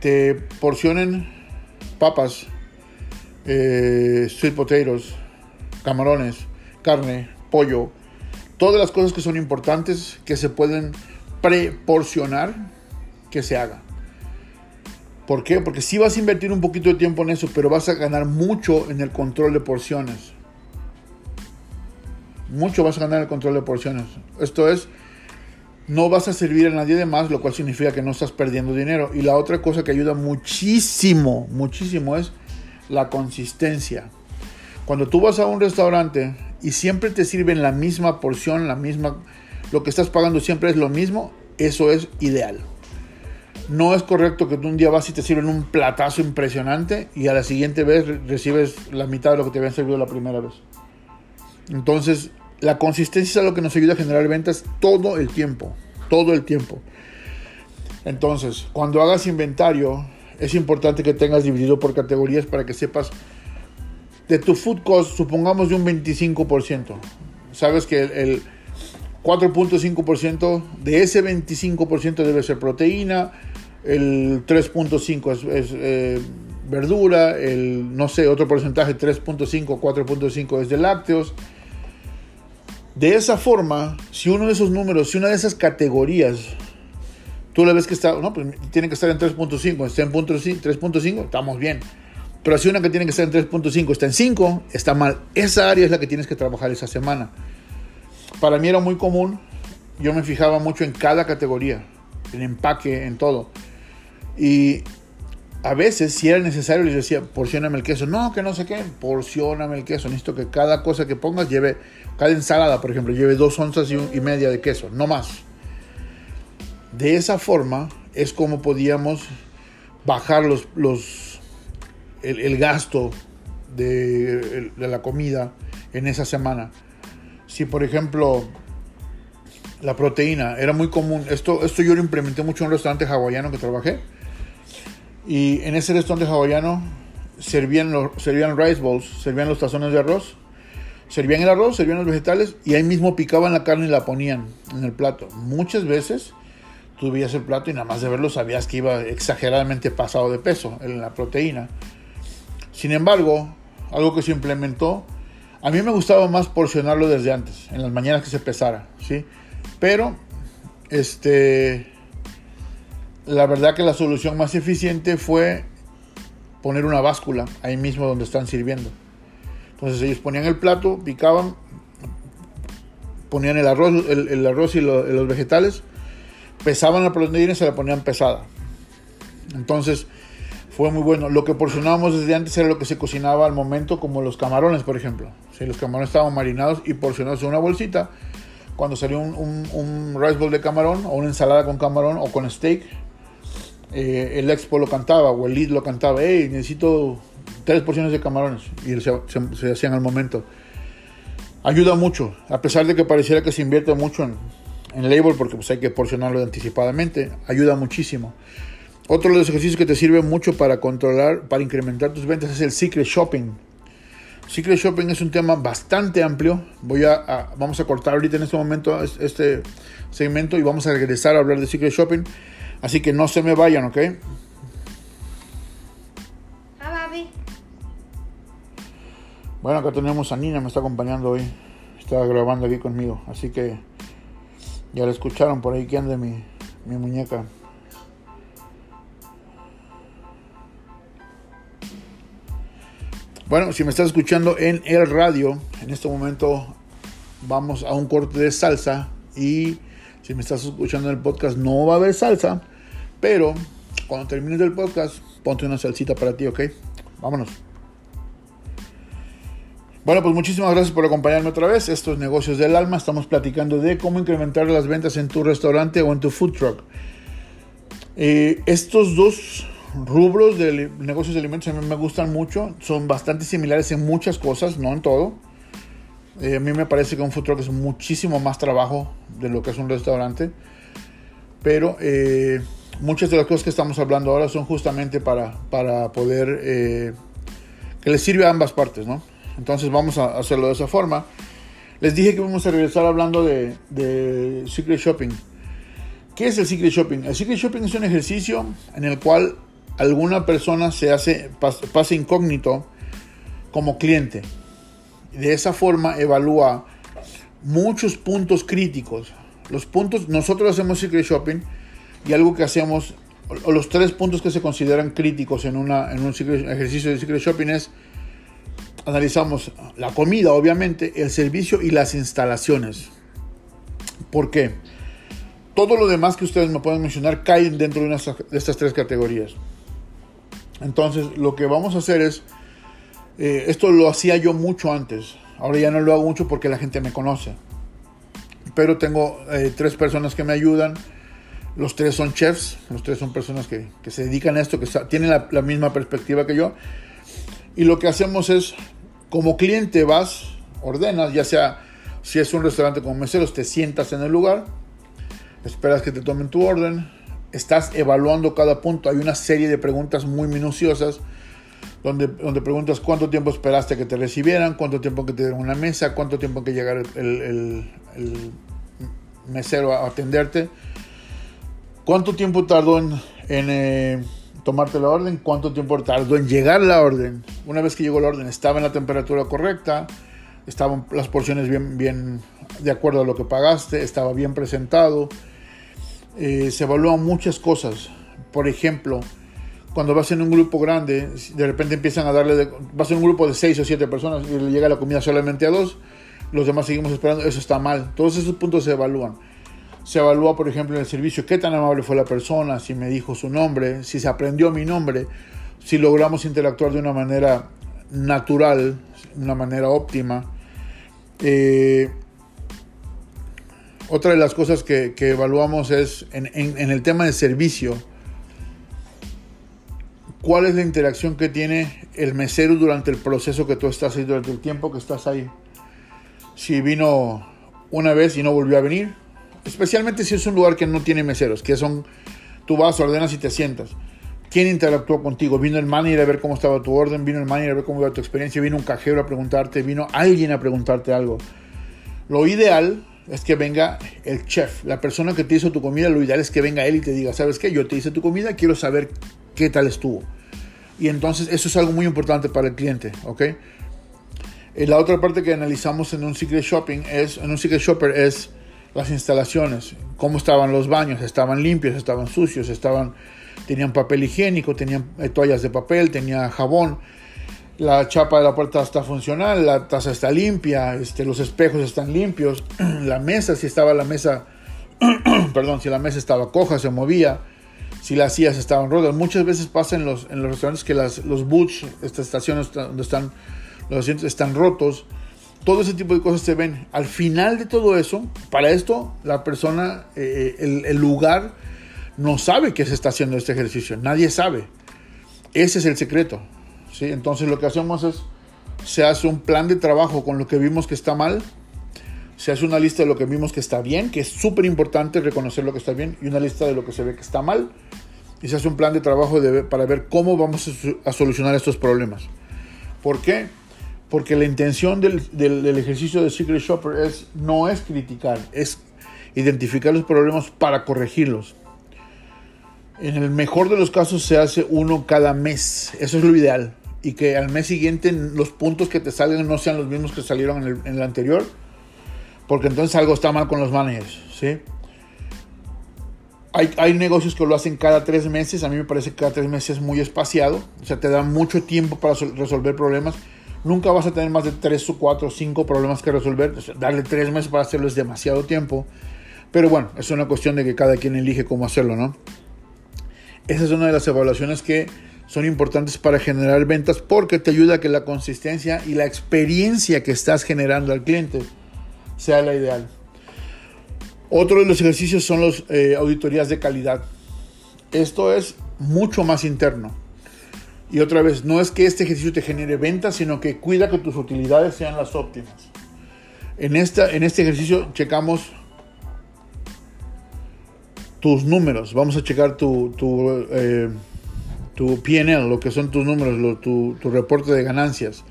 te porcionen papas, eh, sweet potatoes, camarones, carne, pollo, todas las cosas que son importantes que se pueden preporcionar, que se haga. ¿Por qué? Porque si vas a invertir un poquito de tiempo en eso, pero vas a ganar mucho en el control de porciones. Mucho vas a ganar en el control de porciones. Esto es, no vas a servir a nadie de más, lo cual significa que no estás perdiendo dinero. Y la otra cosa que ayuda muchísimo, muchísimo es la consistencia. Cuando tú vas a un restaurante y siempre te sirven la misma porción, la misma, lo que estás pagando siempre es lo mismo, eso es ideal. No es correcto que tú un día vas y te sirven un platazo impresionante y a la siguiente vez recibes la mitad de lo que te habían servido la primera vez. Entonces, la consistencia es lo que nos ayuda a generar ventas todo el tiempo. Todo el tiempo. Entonces, cuando hagas inventario, es importante que tengas dividido por categorías para que sepas de tu food cost, supongamos de un 25%. Sabes que el, 4.5% de ese 25% debe ser proteína, el 3.5 es, eh, verdura, el no sé, otro porcentaje 3.5, 4.5 es de lácteos. De esa forma, si uno de esos números, si una de esas categorías, tú le ves que está, no, pues tiene que estar en 3.5, está en 3.5, estamos bien. Pero si una que tiene que estar en 3.5 está en 5, está mal. Esa área es la que tienes que trabajar esa semana. Para mí era muy común, yo me fijaba mucho en cada categoría, en empaque, en todo. Y a veces, si era necesario, les decía, porcioname el queso. No, que no sé qué, porcioname el queso. Necesito que cada cosa que pongas lleve, cada ensalada, por ejemplo, lleve dos onzas y, media de queso, no más. De esa forma es como podíamos bajar los, los, el, gasto de, de, la comida en esa semana. Si, por ejemplo, la proteína era muy común, esto, esto yo lo implementé mucho en un restaurante hawaiano que trabajé y en ese restaurante hawaiano servían, los, servían rice bowls, servían los tazones de arroz, servían el arroz, servían los vegetales y ahí mismo picaban la carne y la ponían en el plato. Muchas veces tú veías el plato y nada más de verlo sabías que iba exageradamente pasado de peso en la proteína. Sin embargo, algo que se implementó, a mí me gustaba más porcionarlo desde antes, en las mañanas que se pesara, ¿sí? Pero, este, la verdad que la solución más eficiente fue poner una báscula ahí mismo donde están sirviendo. Entonces ellos ponían el plato, picaban, ponían el arroz, el, arroz y los vegetales, pesaban la proteína y se la ponían pesada. Entonces fue muy bueno. Lo que porcionábamos desde antes era lo que se cocinaba al momento, como los camarones, por ejemplo. Si los camarones estaban marinados y porcionados en una bolsita, cuando salió un, un rice bowl de camarón o una ensalada con camarón o con steak, eh, el expo lo cantaba o el lead lo cantaba, hey, necesito tres porciones de camarones y se, hacían al momento. Ayuda mucho, a pesar de que pareciera que se invierte mucho en, en label porque pues hay que porcionarlo anticipadamente, ayuda muchísimo. Otro de los ejercicios que te sirve mucho para controlar, para incrementar tus ventas es el secret shopping. Secret shopping es un tema bastante amplio. Voy a, vamos a cortar ahorita en este momento este segmento y vamos a regresar a hablar de secret shopping. Así que no se me vayan, ¿ok? Bueno, acá tenemos a Nina, me está acompañando hoy. Está grabando aquí conmigo. Así que ya la escucharon por ahí que anda mi, mi muñeca. Bueno, si me estás escuchando en el radio, en este momento vamos a un corte de salsa y si me estás escuchando en el podcast no va a haber salsa, pero cuando termines el podcast, ponte una salsita para ti, ¿ok? Vámonos. Bueno, pues muchísimas gracias por acompañarme otra vez. Estos negocios del alma. Estamos platicando de cómo incrementar las ventas en tu restaurante o en tu food truck. Eh, estos dos rubros de negocios de alimentos a mí me gustan mucho. Son bastante similares en muchas cosas, no en todo. Eh, a mí me parece que un food truck es muchísimo más trabajo de lo que es un restaurante. Pero eh, muchas de las cosas que estamos hablando ahora son justamente para, para poder eh, que les sirva a ambas partes, ¿no? Entonces vamos a hacerlo de esa forma. Les dije que vamos a regresar hablando de, de Secret Shopping. ¿Qué es el Secret Shopping? El Secret Shopping es un ejercicio en el cual alguna persona se hace, pasa incógnito como cliente. De esa forma evalúa muchos puntos críticos. Los puntos, nosotros hacemos Secret Shopping y algo que hacemos, o los tres puntos que se consideran críticos en, un ejercicio de secret shopping es, analizamos la comida, obviamente, el servicio y las instalaciones. ¿Por qué? Todo lo demás que ustedes me pueden mencionar caen dentro de, de estas tres categorías. Entonces, lo que vamos a hacer es, eh, esto lo hacía yo mucho antes, ahora ya no lo hago mucho porque la gente me conoce. Pero tengo eh, tres personas que me ayudan los tres son chefs, los tres son personas que, se dedican a esto, que tienen la, misma perspectiva que yo. Y lo que hacemos es, como cliente vas, ordenas, ya sea si es un restaurante con meseros, te sientas en el lugar, esperas que te tomen tu orden, estás evaluando cada punto. Hay una serie de preguntas muy minuciosas donde, donde preguntas cuánto tiempo esperaste que te recibieran, cuánto tiempo que te dieron una mesa, cuánto tiempo que llegara el mesero a atenderte ¿Cuánto tiempo tardó en, eh, tomarte la orden? ¿Cuánto tiempo tardó en llegar la orden? Una vez que llegó la orden, ¿estaba en la temperatura correcta? ¿Estaban las porciones bien, bien de acuerdo a lo que pagaste? ¿Estaba bien presentado? Eh, se evalúan muchas cosas. Por ejemplo, cuando vas en un grupo grande, de repente empiezan a darle, de, vas en un grupo de 6 o 7 personas y le llega la comida solamente a dos, los demás seguimos esperando, eso está mal. Todos esos puntos se evalúan. Se evalúa, por ejemplo, en el servicio, qué tan amable fue la persona, si me dijo su nombre, si se aprendió mi nombre, si logramos interactuar de una manera natural, una manera óptima. Eh, otra de las cosas que, evaluamos es en, el tema de servicio, cuál es la interacción que tiene el mesero durante el proceso que tú estás ahí, durante el tiempo que estás ahí. Si vino una vez y no volvió a venir, especialmente si es un lugar que no tiene meseros, que son, tú vas, ordenas y te sientas. ¿Quién interactuó contigo? ¿Vino el manager a ver cómo estaba tu orden? ¿Vino el manager a ver cómo iba tu experiencia? ¿Vino un cajero a preguntarte? ¿Vino alguien a preguntarte algo? Lo ideal es que venga el chef, la persona que te hizo tu comida, lo ideal es que venga él y te diga, ¿sabes qué? Yo te hice tu comida, quiero saber qué tal estuvo. Y entonces eso es algo muy importante para el cliente, ¿ok? Y la otra parte que analizamos en un secret shopping es, en un secret shopper es las instalaciones, cómo estaban los baños, estaban limpios, estaban sucios, estaban, tenían papel higiénico, tenían eh, toallas de papel, tenía jabón, la chapa de la puerta está funcional, la taza está limpia, este, los espejos están limpios, *clears throat* la mesa, si estaba la mesa, *clears throat* perdón, si la mesa estaba coja, se movía, si las sillas estaban rotas. Muchas veces pasa en los, en los restaurantes que las, los boots, estas estaciones donde están los asientos están rotos. Todo ese tipo de cosas se ven. Al final de todo eso, para esto, la persona, eh, el, el lugar, no sabe que se está haciendo este ejercicio. Nadie sabe. Ese es el secreto. ¿sí? Entonces lo que hacemos es, se hace un plan de trabajo con lo que vimos que está mal, se hace una lista de lo que vimos que está bien, que es súper importante reconocer lo que está bien, y una lista de lo que se ve que está mal, y se hace un plan de trabajo para ver cómo vamos a, solucionar estos problemas. ¿Por qué? Porque la intención del, del, ejercicio de Secret Shopper es, no es criticar, es identificar los problemas para corregirlos. En el mejor de los casos se hace uno cada mes, eso es lo ideal y que al mes siguiente los puntos que te salgan no sean los mismos que salieron en el, anterior, porque entonces algo está mal con los managers, ¿sí? Hay, hay, negocios que lo hacen cada tres meses, a mí me parece que cada tres meses es muy espaciado, o sea, te da mucho tiempo para resolver problemas. Nunca vas a tener más de tres o cuatro o cinco problemas que resolver, darle tres meses para hacerlo es demasiado tiempo, pero bueno, es una cuestión de que cada quien elige cómo hacerlo, ¿no? Esa es una de las evaluaciones que son importantes para generar ventas porque te ayuda a que la consistencia y la experiencia que estás generando al cliente sea la ideal. Otro de los ejercicios son las eh, auditorías de calidad. Esto es mucho más interno. Y otra vez, no es que este ejercicio te genere ventas, sino que cuida que tus utilidades sean las óptimas. En, esta, en este ejercicio checamos tus números. Vamos a checar tu, tu eh, tu lo que son tus números, tu, reporte de ganancias,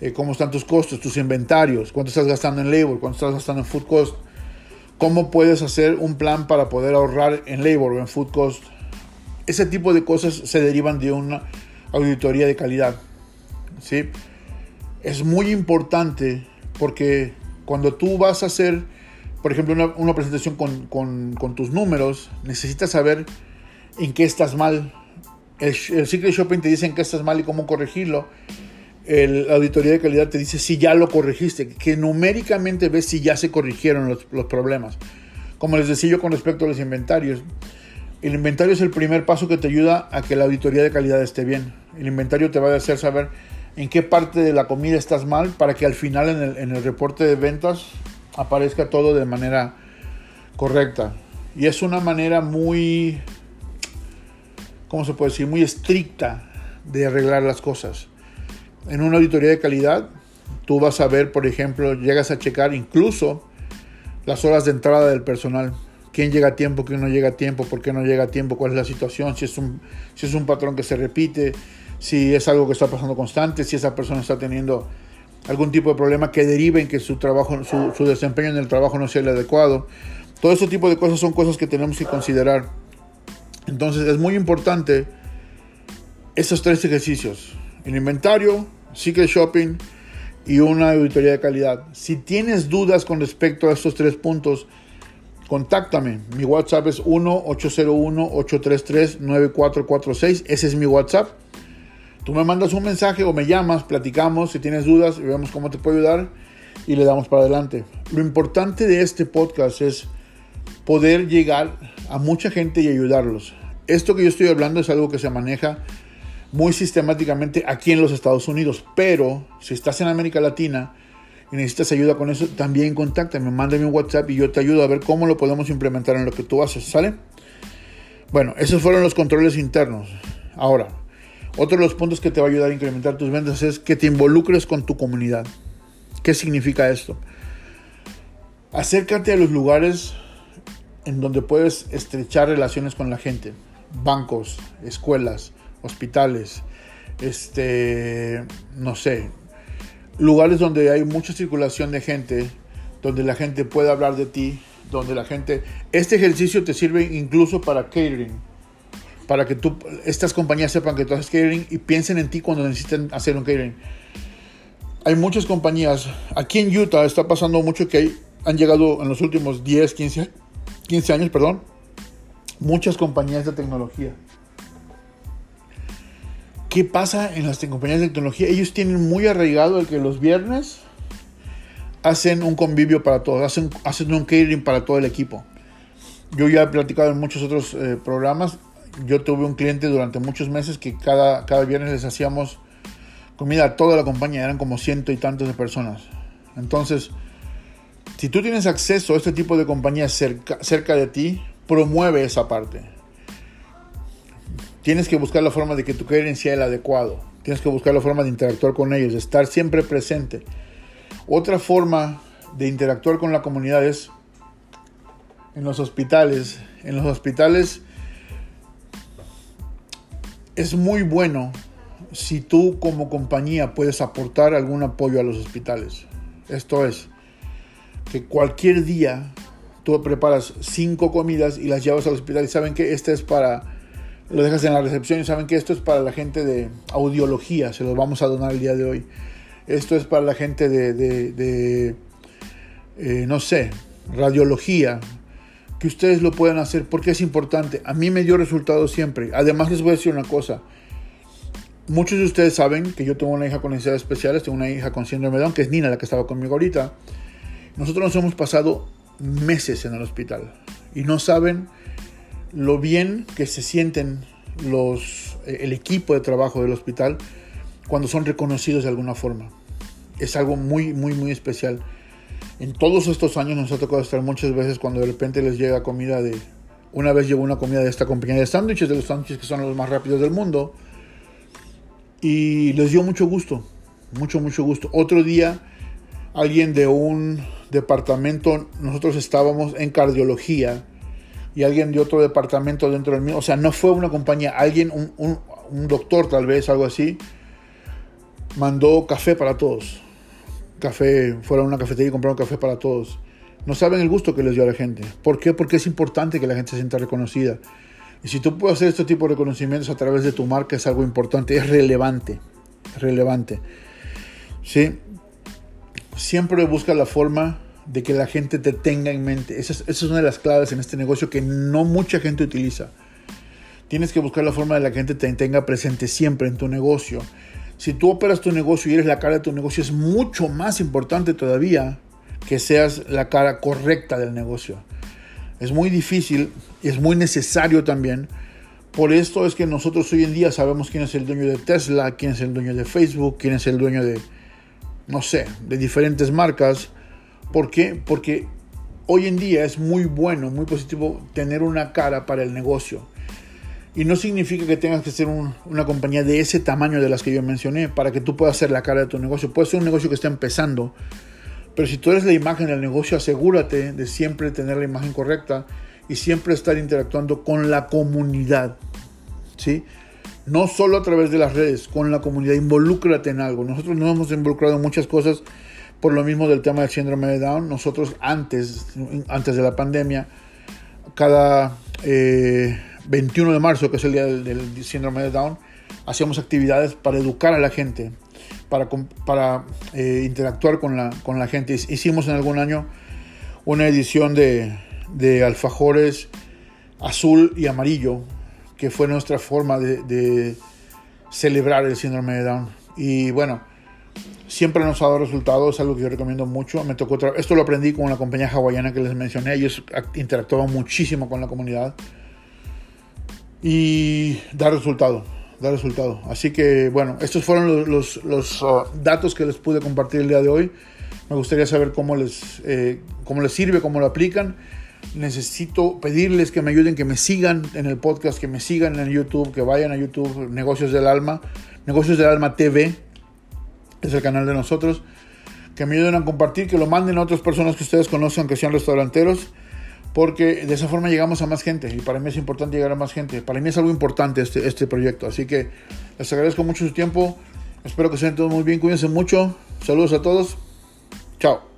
eh, cómo están tus costos, tus inventarios, cuánto estás gastando en labor, cuánto estás gastando en food cost, cómo puedes hacer un plan para poder ahorrar en labor o en food cost. Ese tipo de cosas se derivan de una auditoría de calidad. ¿sí? Es muy importante porque cuando tú vas a hacer, por ejemplo, una, presentación con, tus números, necesitas saber en qué estás mal el, el Secret Shopping te dicen que estás mal y cómo corregirlo. La auditoría de calidad te dice si ya lo corregiste, que numéricamente ves si ya se corrigieron los, los problemas. Como les decía yo con respecto a los inventarios, el inventario es el primer paso que te ayuda a que la auditoría de calidad esté bien. El inventario te va a hacer saber en qué parte de la comida estás mal para que al final en el, reporte de ventas aparezca todo de manera correcta. Y es una manera muy ¿cómo se puede decir? Muy estricta de arreglar las cosas. En una auditoría de calidad, tú vas a ver, por ejemplo, llegas a checar incluso las horas de entrada del personal. ¿Quién llega a tiempo, quién no llega a tiempo, por qué no llega a tiempo, cuál es la situación, si es un, si es un patrón que se repite, si es algo que está pasando constante, si esa persona está teniendo algún tipo de problema que derive en que su trabajo, su, su desempeño en el trabajo no sea el adecuado. Todo ese tipo de cosas son cosas que tenemos que considerar. Entonces es muy importante estos tres ejercicios. El inventario, Secret Shopping y una auditoría de calidad. Si tienes dudas con respecto a estos tres puntos, contáctame. Mi WhatsApp es 1-801-833-9446. Ese es mi WhatsApp. Tú me mandas un mensaje o me llamas, platicamos, si tienes dudas vemos cómo te puedo ayudar y le damos para adelante. Lo importante de este podcast es poder llegar a mucha gente y ayudarlos. Esto que yo estoy hablando es algo que se maneja muy sistemáticamente aquí en los Estados Unidos, pero si estás en América Latina necesitas ayuda con eso, también contáctame, mándame un WhatsApp y yo te ayudo a ver cómo lo podemos implementar en lo que tú haces, ¿sale? Bueno, esos fueron los controles internos. Ahora, otro de los puntos que te va a ayudar a incrementar tus ventas es que te involucres con tu comunidad. ¿Qué significa esto? Acércate a los lugares en donde puedes estrechar relaciones con la gente. Bancos, escuelas, hospitales, este, no sé, lugares donde hay mucha circulación de gente, donde la gente puede hablar de ti, donde la gente... Este ejercicio te sirve incluso para catering, para que tú, estas compañías sepan que tú haces catering y piensen en ti cuando necesiten hacer un catering. Hay muchas compañías, aquí en Utah está pasando mucho que hay, han llegado en los últimos 10, 15, 15 años, perdón, muchas compañías de tecnología ¿Qué pasa en las compañías de tecnología? Ellos tienen muy arraigado el que los viernes hacen un convivio para todos, hacen, un catering para todo el equipo. Yo ya he platicado en muchos otros eh, programas. Yo tuve un cliente durante muchos meses que cada, cada viernes les hacíamos comida a toda la compañía, eran como ciento y tantos de personas. Entonces, si tú tienes acceso a este tipo de compañías cerca de ti, promueve esa parte. Tienes que buscar la forma de que tu catering sea el adecuado. Tienes que buscar la forma de interactuar con ellos, de estar siempre presente. Otra forma de interactuar con la comunidad es en los hospitales. En los hospitales es muy bueno si tú como compañía puedes aportar algún apoyo a los hospitales. Esto es, que cualquier día tú preparas cinco comidas y las llevas al hospital y saben que esta es para lo dejas en la recepción y saben que esto es para la gente de audiología, se los vamos a donar el día de hoy. Esto es para la gente de, eh, no sé, radiología, que ustedes lo puedan hacer porque es importante. A mí me dio resultado siempre. Además les voy a decir una cosa. Muchos de ustedes saben que yo tengo una hija con necesidades especiales, tengo una hija con síndrome de Down, que es Nina, la que estaba conmigo ahorita. Nosotros nos hemos pasado meses en el hospital y no saben lo bien que se sienten los, eh, el equipo de trabajo del hospital cuando son reconocidos de alguna forma. Es algo muy, muy, muy especial. En todos estos años nos ha tocado estar muchas veces cuando de repente les llega comida de... Una vez llegó una comida de esta compañía de sándwiches, de los sándwiches que son los más rápidos del mundo. Y les dio mucho gusto, mucho, mucho gusto. Otro día, alguien de un departamento, nosotros estábamos en cardiología, y alguien de otro departamento dentro del mío. O sea, no fue una compañía, alguien, un, doctor tal vez, algo así, mandó café para todos. Café, fueron a una cafetería y compraron café para todos. No saben el gusto que les dio a la gente. ¿Por qué? Porque es importante que la gente se sienta reconocida. Y si tú puedes hacer este tipo de reconocimientos a través de tu marca es algo importante, es relevante, relevante. ¿Sí? Siempre busca la forma de que la gente te tenga en mente. Esa es, una de las claves en este negocio que no mucha gente utiliza. Tienes que buscar la forma de la gente te tenga presente siempre en tu negocio. Si tú operas tu negocio y eres la cara de tu negocio, es mucho más importante todavía que seas la cara correcta del negocio. Es muy difícil y es muy necesario también. Por esto es que nosotros hoy en día sabemos quién es el dueño de Tesla, quién es el dueño de Facebook, quién es el dueño de, no sé, de diferentes marcas ¿Por qué? Porque hoy en día es muy bueno, muy positivo tener una cara para el negocio. Y no significa que tengas que ser una compañía de ese tamaño de las que yo mencioné para que tú puedas ser la cara de tu negocio. Puede ser un negocio que está empezando, pero si tú eres la imagen del negocio, asegúrate de siempre tener la imagen correcta y siempre estar interactuando con la comunidad. ¿Sí? No solo a través de las redes, con la comunidad. Involúcrate en algo. Nosotros nos hemos involucrado en muchas cosas por lo mismo del tema del síndrome de Down, nosotros antes, antes de la pandemia, cada 21 eh, de marzo, que es el día del, síndrome de Down, hacíamos actividades para educar a la gente, para, eh, interactuar con la, gente. Hicimos en algún año una edición de, alfajores azul y amarillo, que fue nuestra forma de celebrar el síndrome de Down. Y bueno, siempre nos ha dado resultados, es algo que yo recomiendo mucho. Me tocó esto lo aprendí con la compañía hawaiana que les mencioné, ellos interactuaban muchísimo con la comunidad y da resultado, da resultado. Así que bueno, estos fueron los, uh, datos que les pude compartir el día de hoy. Me gustaría saber cómo les, eh, cómo les sirve, cómo lo aplican. Necesito pedirles que me ayuden, que me sigan en el podcast, que me sigan en YouTube, que vayan a YouTube, Negocios del Alma, Negocios del Alma TV, es el canal de nosotros. Que me ayuden a compartir, que lo manden a otras personas que ustedes conozcan, que sean restauranteros porque de esa forma llegamos a más gente y para mí es importante llegar a más gente. Para mí es algo importante este, este proyecto, así que les agradezco mucho su tiempo. Espero que se todos muy bien, cuídense mucho. Saludos a todos. Chao.